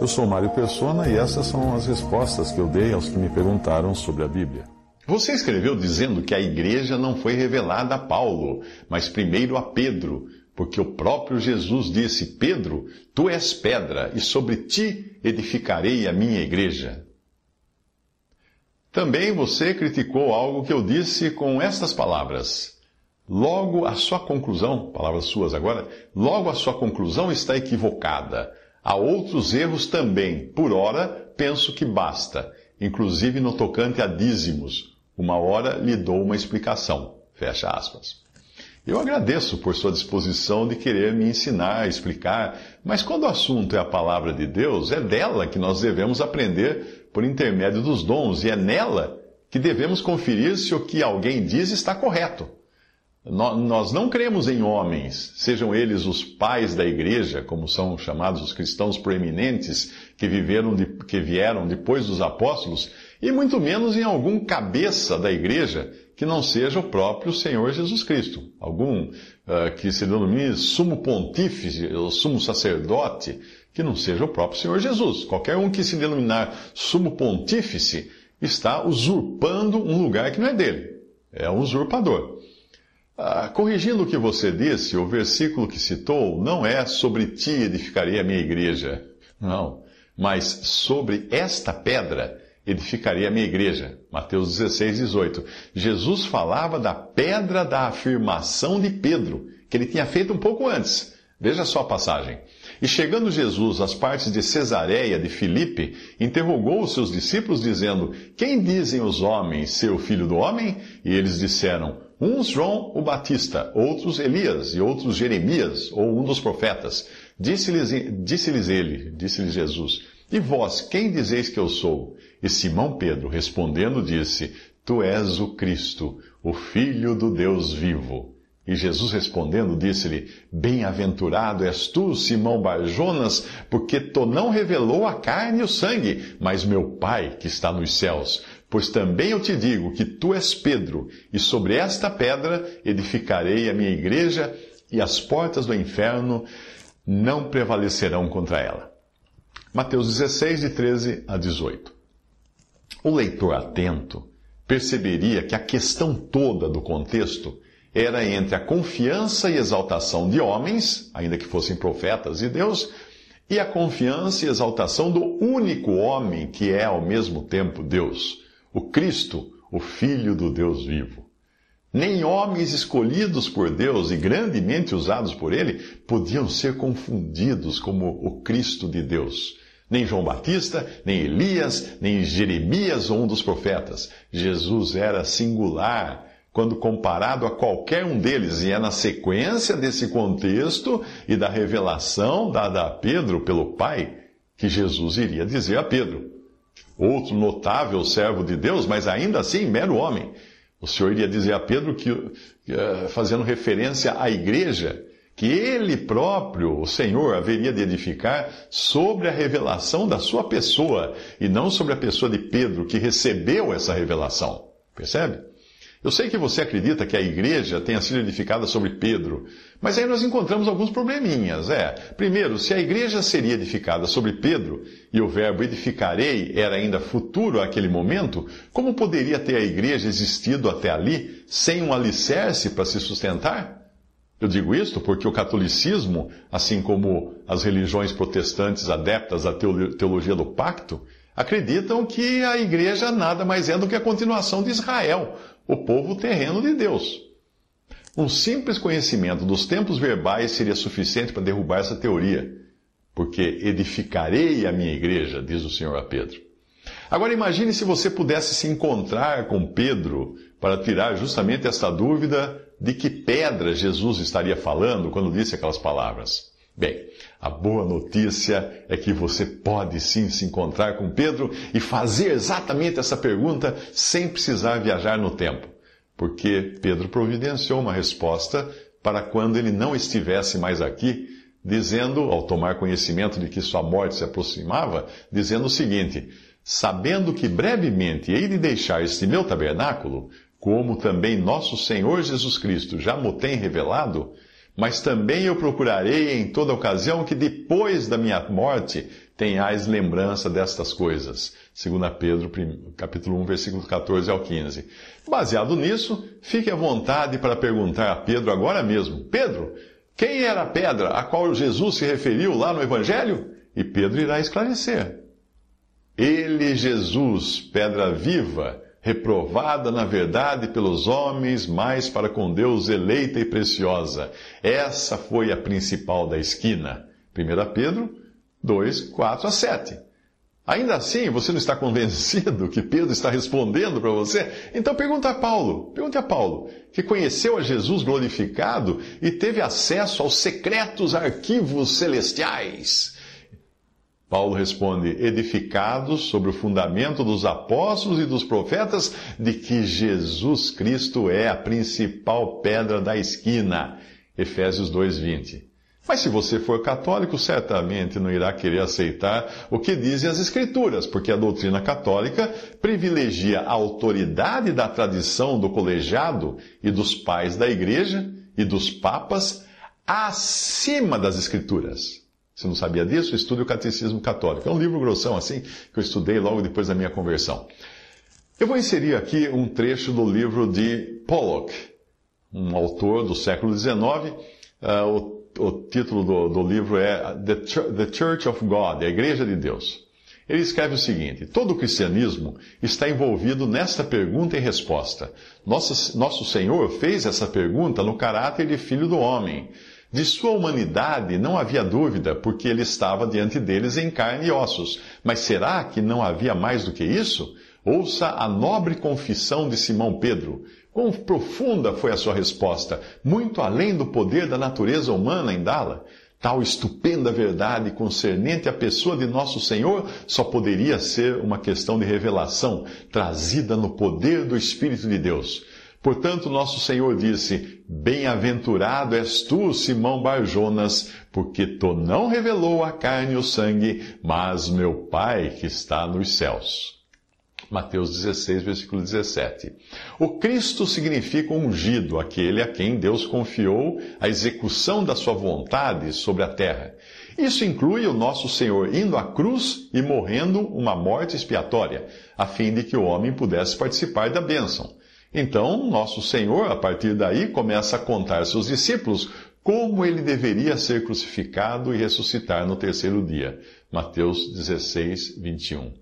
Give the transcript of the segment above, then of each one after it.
Eu sou Mário Persona e essas são as respostas que eu dei aos que me perguntaram sobre a Bíblia. Você escreveu dizendo que a igreja não foi revelada a Paulo, mas primeiro a Pedro, porque o próprio Jesus disse: Pedro, tu és pedra, e sobre ti edificarei a minha igreja. Também você criticou algo que eu disse com estas palavras. Logo a sua conclusão, palavras suas agora, logo a sua conclusão está equivocada. Há outros erros também. Por ora, penso que basta, inclusive no tocante a dízimos. Uma hora lhe dou uma explicação. Fecha aspas. Eu agradeço por sua disposição de querer me ensinar, explicar, mas quando o assunto é a palavra de Deus, é dela que nós devemos aprender por intermédio dos dons, e é nela que devemos conferir se o que alguém diz está correto. Nós não cremos em homens, sejam eles os pais da igreja, como são chamados os cristãos proeminentes que, viveram de, que vieram depois dos apóstolos, e muito menos em algum cabeça da igreja que não seja o próprio Senhor Jesus Cristo. Algum uh, que se denomine sumo pontífice, ou sumo sacerdote, que não seja o próprio Senhor Jesus. Qualquer um que se denominar sumo pontífice está usurpando um lugar que não é dele. É um usurpador. Ah, corrigindo o que você disse, o versículo que citou não é sobre ti edificarei a minha igreja. Não. Mas sobre esta pedra edificarei a minha igreja. Mateus 16, 18. Jesus falava da pedra da afirmação de Pedro, que ele tinha feito um pouco antes. Veja só a passagem. E chegando Jesus às partes de Cesareia de Filipe, interrogou os seus discípulos, dizendo: Quem dizem os homens ser o filho do homem? E eles disseram: Uns João o Batista, outros Elias e outros Jeremias, ou um dos profetas. Disse-lhes disse ele, disse-lhes Jesus: E vós, quem dizeis que eu sou? E Simão Pedro, respondendo, disse: Tu és o Cristo, o Filho do Deus vivo. E Jesus respondendo, disse-lhe: Bem-aventurado és tu, Simão Barjonas, porque tu não revelou a carne e o sangue, mas meu Pai que está nos céus. Pois também eu te digo que tu és Pedro, e sobre esta pedra edificarei a minha igreja, e as portas do inferno não prevalecerão contra ela. Mateus 16, de 13 a 18. O leitor atento perceberia que a questão toda do contexto era entre a confiança e exaltação de homens, ainda que fossem profetas de Deus, e a confiança e exaltação do único homem que é ao mesmo tempo Deus, o Cristo, o Filho do Deus vivo. Nem homens escolhidos por Deus e grandemente usados por Ele podiam ser confundidos como o Cristo de Deus. Nem João Batista, nem Elias, nem Jeremias ou um dos profetas. Jesus era singular quando comparado a qualquer um deles, e é na sequência desse contexto e da revelação dada a Pedro pelo Pai que Jesus iria dizer a Pedro, outro notável servo de Deus, mas ainda assim mero homem. O Senhor iria dizer a Pedro que, eh, fazendo referência à igreja, que ele próprio, o Senhor, haveria de edificar sobre a revelação da sua pessoa e não sobre a pessoa de Pedro, que recebeu essa revelação. Percebe? Eu sei que você acredita que a igreja tenha sido edificada sobre Pedro, mas aí nós encontramos alguns probleminhas. É, primeiro, se a igreja seria edificada sobre Pedro e o verbo edificarei era ainda futuro àquele momento, como poderia ter a igreja existido até ali sem um alicerce para se sustentar? Eu digo isto porque o catolicismo, assim como as religiões protestantes adeptas à teologia do pacto, acreditam que a igreja nada mais é do que a continuação de Israel, o povo terreno de Deus. Um simples conhecimento dos tempos verbais seria suficiente para derrubar essa teoria, porque edificarei a minha igreja, diz o Senhor a Pedro. Agora imagine se você pudesse se encontrar com Pedro para tirar justamente esta dúvida de que pedra Jesus estaria falando quando disse aquelas palavras. Bem, a boa notícia é que você pode sim se encontrar com Pedro e fazer exatamente essa pergunta sem precisar viajar no tempo, porque Pedro providenciou uma resposta para quando ele não estivesse mais aqui, dizendo, ao tomar conhecimento de que sua morte se aproximava, dizendo o seguinte: Sabendo que brevemente hei de deixar este meu tabernáculo, como também nosso Senhor Jesus Cristo já me tem revelado, mas também eu procurarei em toda ocasião que depois da minha morte tenhais lembrança destas coisas. 2 Pedro, capítulo 1, versículo 14 ao 15. Baseado nisso, fique à vontade para perguntar a Pedro agora mesmo: Pedro, quem era a pedra a qual Jesus se referiu lá no Evangelho? E Pedro irá esclarecer. Ele, Jesus, pedra viva, reprovada na verdade pelos homens, mas para com Deus eleita e preciosa. Essa foi a principal da esquina. 1 Pedro 2, 4 a 7. Ainda assim, você não está convencido que Pedro está respondendo para você? Então pergunta a Paulo, pergunte a Paulo, que conheceu a Jesus glorificado e teve acesso aos secretos arquivos celestiais. Paulo responde: edificados sobre o fundamento dos apóstolos e dos profetas, de que Jesus Cristo é a principal pedra da esquina. Efésios 2:20. Mas se você for católico, certamente não irá querer aceitar o que dizem as Escrituras, porque a doutrina católica privilegia a autoridade da tradição do colegiado e dos pais da igreja e dos papas acima das Escrituras. Se não sabia disso, estude o Catecismo Católico. É um livro grossão assim, que eu estudei logo depois da minha conversão. Eu vou inserir aqui um trecho do livro de Pollock, um autor do século XIX. Uh, o, o, título do, do livro é The, Church, The Church of God, a Igreja de Deus. Ele escreve o seguinte: todo o cristianismo está envolvido nesta pergunta e resposta. Nosso, nosso Senhor fez essa pergunta no caráter de filho do homem. De sua humanidade não havia dúvida, porque ele estava diante deles em carne e ossos. Mas será que não havia mais do que isso? Ouça a nobre confissão de Simão Pedro. Quão profunda foi a sua resposta, muito além do poder da natureza humana em dá-la. Tal estupenda verdade concernente à pessoa de nosso Senhor só poderia ser uma questão de revelação, trazida no poder do Espírito de Deus. Portanto, nosso Senhor disse: Bem-aventurado és tu, Simão Barjonas, porque tu não revelou a carne e o sangue, mas meu Pai que está nos céus. Mateus 16, versículo 17. O Cristo significa ungido, aquele a quem Deus confiou a execução da sua vontade sobre a terra. Isso inclui o nosso Senhor indo à cruz e morrendo uma morte expiatória, a fim de que o homem pudesse participar da bênção. Então, nosso Senhor, a partir daí, começa a contar seus discípulos como ele deveria ser crucificado e ressuscitar no terceiro dia. Mateus 16, 21.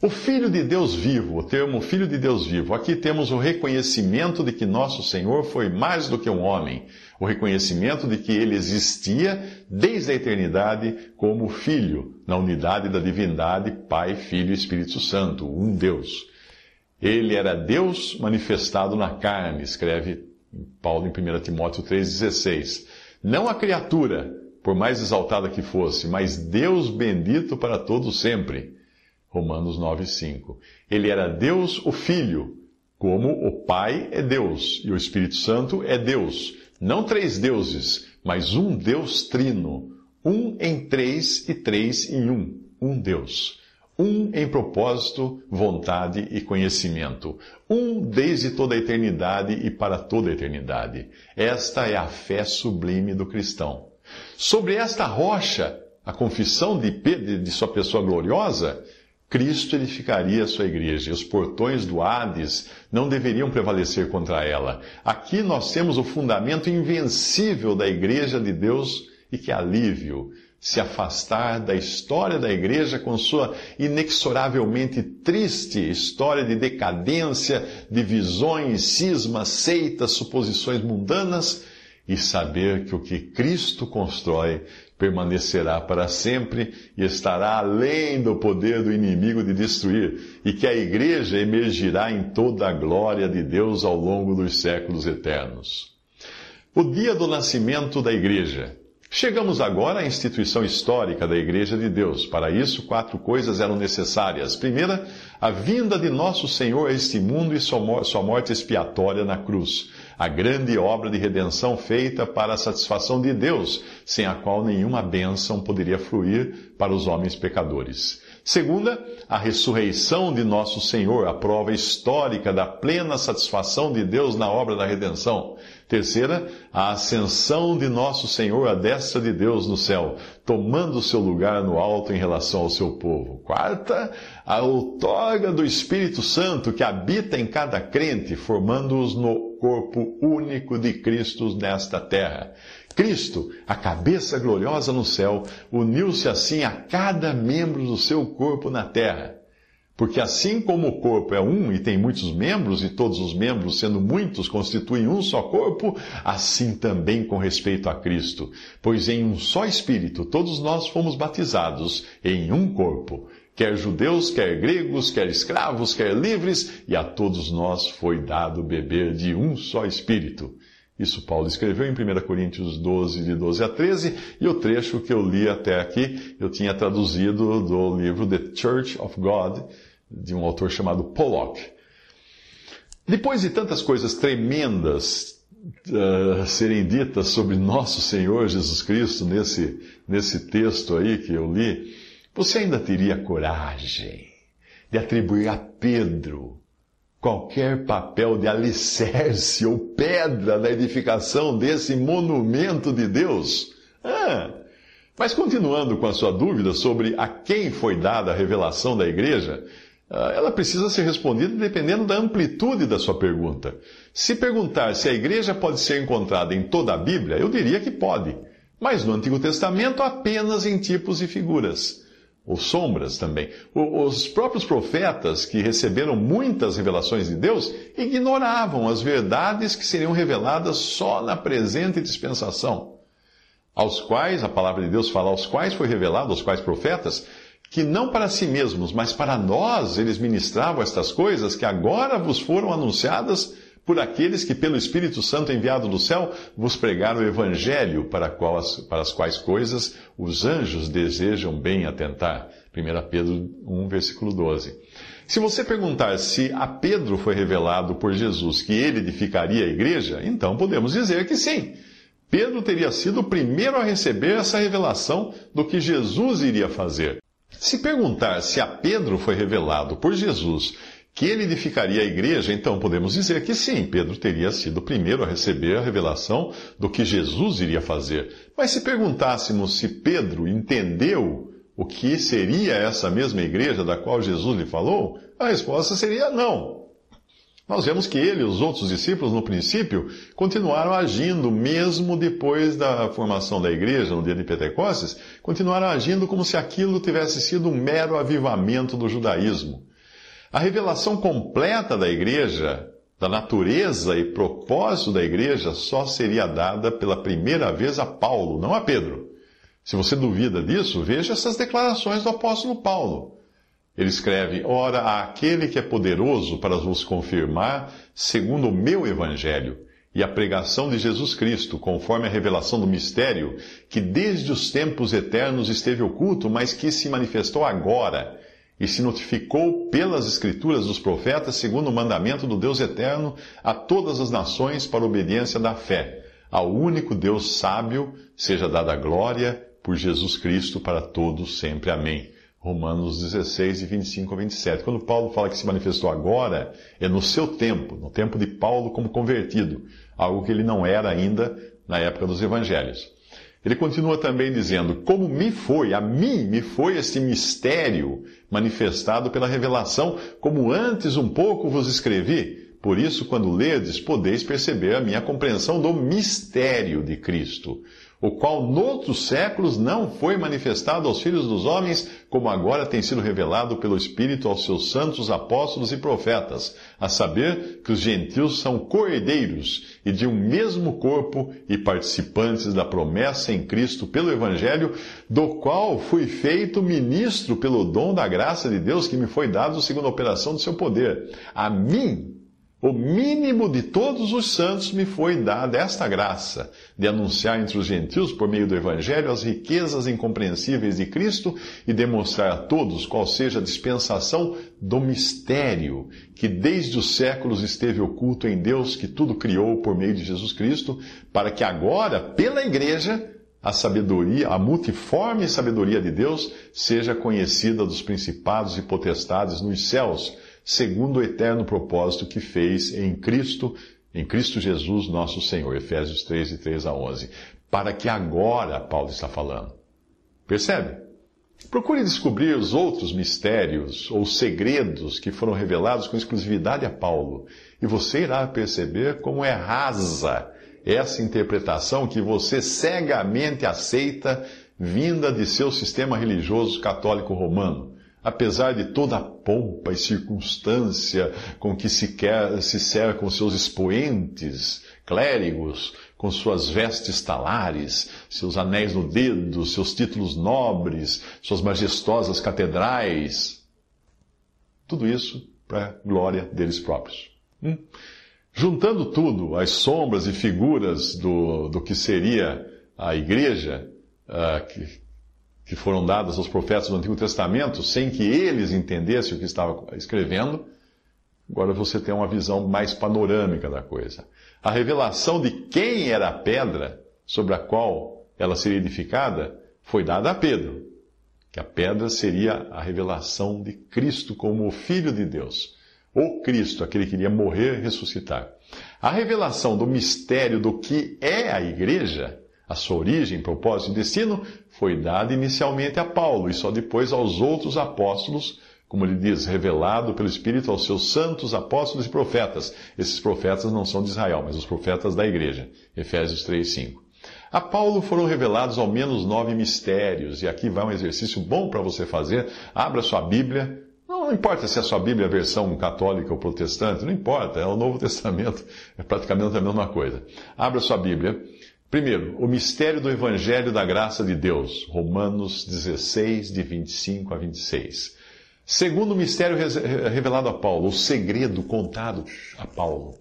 O Filho de Deus vivo, o termo Filho de Deus vivo, aqui temos o reconhecimento de que nosso Senhor foi mais do que um homem, o reconhecimento de que ele existia desde a eternidade como Filho, na unidade da divindade, Pai, Filho e Espírito Santo, um Deus. Ele era Deus manifestado na carne, escreve Paulo em 1 Timóteo 3,16. Não a criatura, por mais exaltada que fosse, mas Deus bendito para todos sempre. Romanos 9,5. Ele era Deus o Filho, como o Pai é Deus e o Espírito Santo é Deus. Não três deuses, mas um Deus trino. Um em três e três em um. Um Deus. Um em propósito, vontade e conhecimento. Um desde toda a eternidade e para toda a eternidade. Esta é a fé sublime do cristão. Sobre esta rocha, a confissão de, Pedro, de sua pessoa gloriosa, Cristo edificaria a sua igreja, e os portões do Hades não deveriam prevalecer contra ela. Aqui nós temos o fundamento invencível da igreja de Deus e que alívio se afastar da história da igreja com sua inexoravelmente triste história de decadência, divisões, cismas, seitas, suposições mundanas e saber que o que Cristo constrói permanecerá para sempre e estará além do poder do inimigo de destruir, e que a igreja emergirá em toda a glória de Deus ao longo dos séculos eternos. O dia do nascimento da igreja. Chegamos agora à instituição histórica da Igreja de Deus. Para isso, quatro coisas eram necessárias. Primeira, a vinda de nosso Senhor a este mundo e sua morte expiatória na cruz. A grande obra de redenção feita para a satisfação de Deus, sem a qual nenhuma bênção poderia fluir para os homens pecadores. Segunda, a ressurreição de nosso Senhor, a prova histórica da plena satisfação de Deus na obra da redenção. Terceira, a ascensão de nosso Senhor à destra de Deus no céu, tomando seu lugar no alto em relação ao seu povo. Quarta, a outorga do Espírito Santo que habita em cada crente, formando-os no corpo único de Cristo nesta terra. Cristo, a cabeça gloriosa no céu, uniu-se assim a cada membro do seu corpo na terra porque assim como o corpo é um e tem muitos membros, e todos os membros, sendo muitos, constituem um só corpo, assim também com respeito a Cristo. Pois em um só Espírito todos nós fomos batizados em um corpo, quer judeus, quer gregos, quer escravos, quer livres, e a todos nós foi dado beber de um só Espírito. Isso Paulo escreveu em 1 Coríntios 12, de 12 a 13, e o trecho que eu li até aqui, eu tinha traduzido do livro The Church of God, de um autor chamado Pollock. Depois de tantas coisas tremendas uh, serem ditas sobre nosso Senhor Jesus Cristo nesse, nesse texto aí que eu li, você ainda teria coragem de atribuir a Pedro qualquer papel de alicerce ou pedra na edificação desse monumento de Deus? Ah, mas continuando com a sua dúvida sobre a quem foi dada a revelação da igreja, ela precisa ser respondida dependendo da amplitude da sua pergunta. Se perguntar se a igreja pode ser encontrada em toda a Bíblia, eu diria que pode. Mas no Antigo Testamento apenas em tipos e figuras ou sombras também. Os próprios profetas, que receberam muitas revelações de Deus, ignoravam as verdades que seriam reveladas só na presente dispensação. Aos quais, a palavra de Deus fala, aos quais foi revelado, aos quais profetas, que não para si mesmos, mas para nós eles ministravam estas coisas que agora vos foram anunciadas por aqueles que, pelo Espírito Santo enviado do céu, vos pregaram o Evangelho, para, qual, para as quais coisas os anjos desejam bem atentar. 1 Pedro 1, versículo 12. Se você perguntar se a Pedro foi revelado por Jesus que ele edificaria a igreja, então podemos dizer que sim. Pedro teria sido o primeiro a receber essa revelação do que Jesus iria fazer. Se perguntar se a Pedro foi revelado por Jesus que ele edificaria a igreja, então podemos dizer que sim, Pedro teria sido o primeiro a receber a revelação do que Jesus iria fazer. Mas se perguntássemos se Pedro entendeu o que seria essa mesma igreja da qual Jesus lhe falou, a resposta seria não. Nós vemos que ele e os outros discípulos, no princípio, continuaram agindo, mesmo depois da formação da igreja, no dia de Pentecostes, continuaram agindo como se aquilo tivesse sido um mero avivamento do judaísmo. A revelação completa da igreja, da natureza e propósito da igreja, só seria dada pela primeira vez a Paulo, não a Pedro. Se você duvida disso, veja essas declarações do apóstolo Paulo. Ele escreve: Ora, aquele que é poderoso para vos confirmar, segundo o meu evangelho, e a pregação de Jesus Cristo, conforme a revelação do mistério, que desde os tempos eternos esteve oculto, mas que se manifestou agora e se notificou pelas Escrituras dos profetas, segundo o mandamento do Deus eterno, a todas as nações para obediência da fé. Ao único Deus sábio seja dada glória por Jesus Cristo para todos sempre. Amém. Romanos 16, 25 a 27. Quando Paulo fala que se manifestou agora, é no seu tempo, no tempo de Paulo como convertido, algo que ele não era ainda na época dos evangelhos. Ele continua também dizendo: Como me foi, a mim me foi esse mistério manifestado pela revelação, como antes um pouco vos escrevi. Por isso, quando lerdes, podeis perceber a minha compreensão do mistério de Cristo o qual noutros séculos não foi manifestado aos filhos dos homens, como agora tem sido revelado pelo Espírito aos seus santos apóstolos e profetas, a saber que os gentios são coerdeiros e de um mesmo corpo e participantes da promessa em Cristo pelo Evangelho, do qual fui feito ministro pelo dom da graça de Deus que me foi dado segundo a operação do seu poder. A mim, o mínimo de todos os santos me foi dada esta graça de anunciar entre os gentios, por meio do Evangelho, as riquezas incompreensíveis de Cristo e demonstrar a todos qual seja a dispensação do mistério que desde os séculos esteve oculto em Deus que tudo criou por meio de Jesus Cristo, para que agora, pela Igreja, a sabedoria, a multiforme sabedoria de Deus seja conhecida dos principados e potestades nos céus segundo o eterno propósito que fez em Cristo, em Cristo Jesus, nosso Senhor. Efésios 3, de 3 a 11. Para que agora, Paulo está falando. Percebe? Procure descobrir os outros mistérios ou segredos que foram revelados com exclusividade a Paulo, e você irá perceber como é rasa essa interpretação que você cegamente aceita vinda de seu sistema religioso católico romano apesar de toda a pompa e circunstância com que se, quer, se cercam seus expoentes, clérigos, com suas vestes talares, seus anéis no dedo, seus títulos nobres, suas majestosas catedrais. Tudo isso para glória deles próprios. Hum? Juntando tudo, as sombras e figuras do, do que seria a igreja, uh, que, que foram dadas aos profetas do Antigo Testamento, sem que eles entendessem o que estava escrevendo, agora você tem uma visão mais panorâmica da coisa. A revelação de quem era a pedra sobre a qual ela seria edificada foi dada a Pedro, que a pedra seria a revelação de Cristo como o Filho de Deus. O Cristo, aquele que iria morrer e ressuscitar. A revelação do mistério do que é a igreja a sua origem, propósito e destino foi dada inicialmente a Paulo e só depois aos outros apóstolos, como ele diz, revelado pelo Espírito aos seus santos apóstolos e profetas. Esses profetas não são de Israel, mas os profetas da igreja. Efésios 3, 5. A Paulo foram revelados ao menos nove mistérios, e aqui vai um exercício bom para você fazer. Abra sua Bíblia. Não, importa se a sua Bíblia é a versão católica ou protestante, não importa, é o Novo Testamento, é praticamente a mesma coisa. Abra sua Bíblia Primeiro, o mistério do Evangelho da Graça de Deus, Romanos 16, de 25 a 26. Segundo o mistério revelado a Paulo, o segredo contado a Paulo,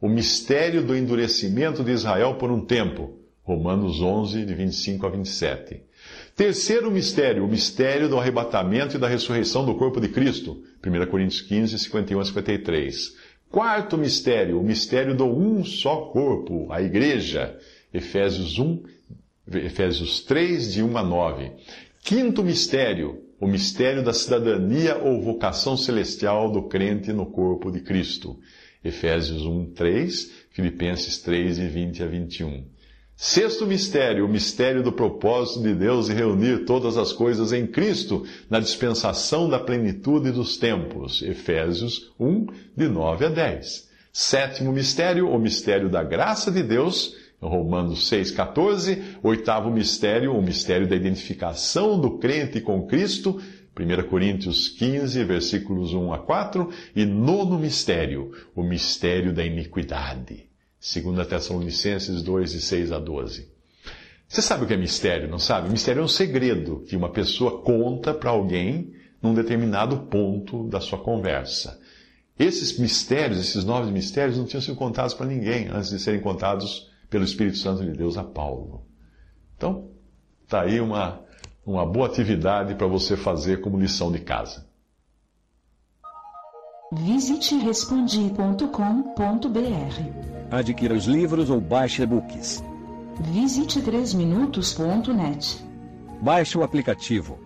o mistério do endurecimento de Israel por um tempo, Romanos 11, de 25 a 27. Terceiro mistério, o mistério do arrebatamento e da ressurreição do corpo de Cristo, 1 Coríntios 15, 51 a 53. Quarto mistério, o mistério do um só corpo, a igreja, Efésios 1, Efésios 3, de 1 a 9. Quinto mistério, o mistério da cidadania ou vocação celestial do crente no corpo de Cristo. Efésios 1, 3, Filipenses 3, de 20 a 21. Sexto mistério, o mistério do propósito de Deus de reunir todas as coisas em Cristo, na dispensação da plenitude dos tempos. Efésios 1, de 9 a 10. Sétimo mistério, o mistério da graça de Deus Romanos 6,14. Oitavo mistério, o mistério da identificação do crente com Cristo. 1 Coríntios 15, versículos 1 a 4. E nono mistério, o mistério da iniquidade. 2 Tessalonicenses 2, de 6 a 12. Você sabe o que é mistério, não sabe? Mistério é um segredo que uma pessoa conta para alguém num determinado ponto da sua conversa. Esses mistérios, esses novos mistérios, não tinham sido contados para ninguém antes de serem contados pelo Espírito Santo de Deus a Paulo. Então, está aí uma, uma boa atividade para você fazer como lição de casa. Visite respondi.com.br. Adquira os livros ou baixe e-books. Visite 3minutos.net. Baixe o aplicativo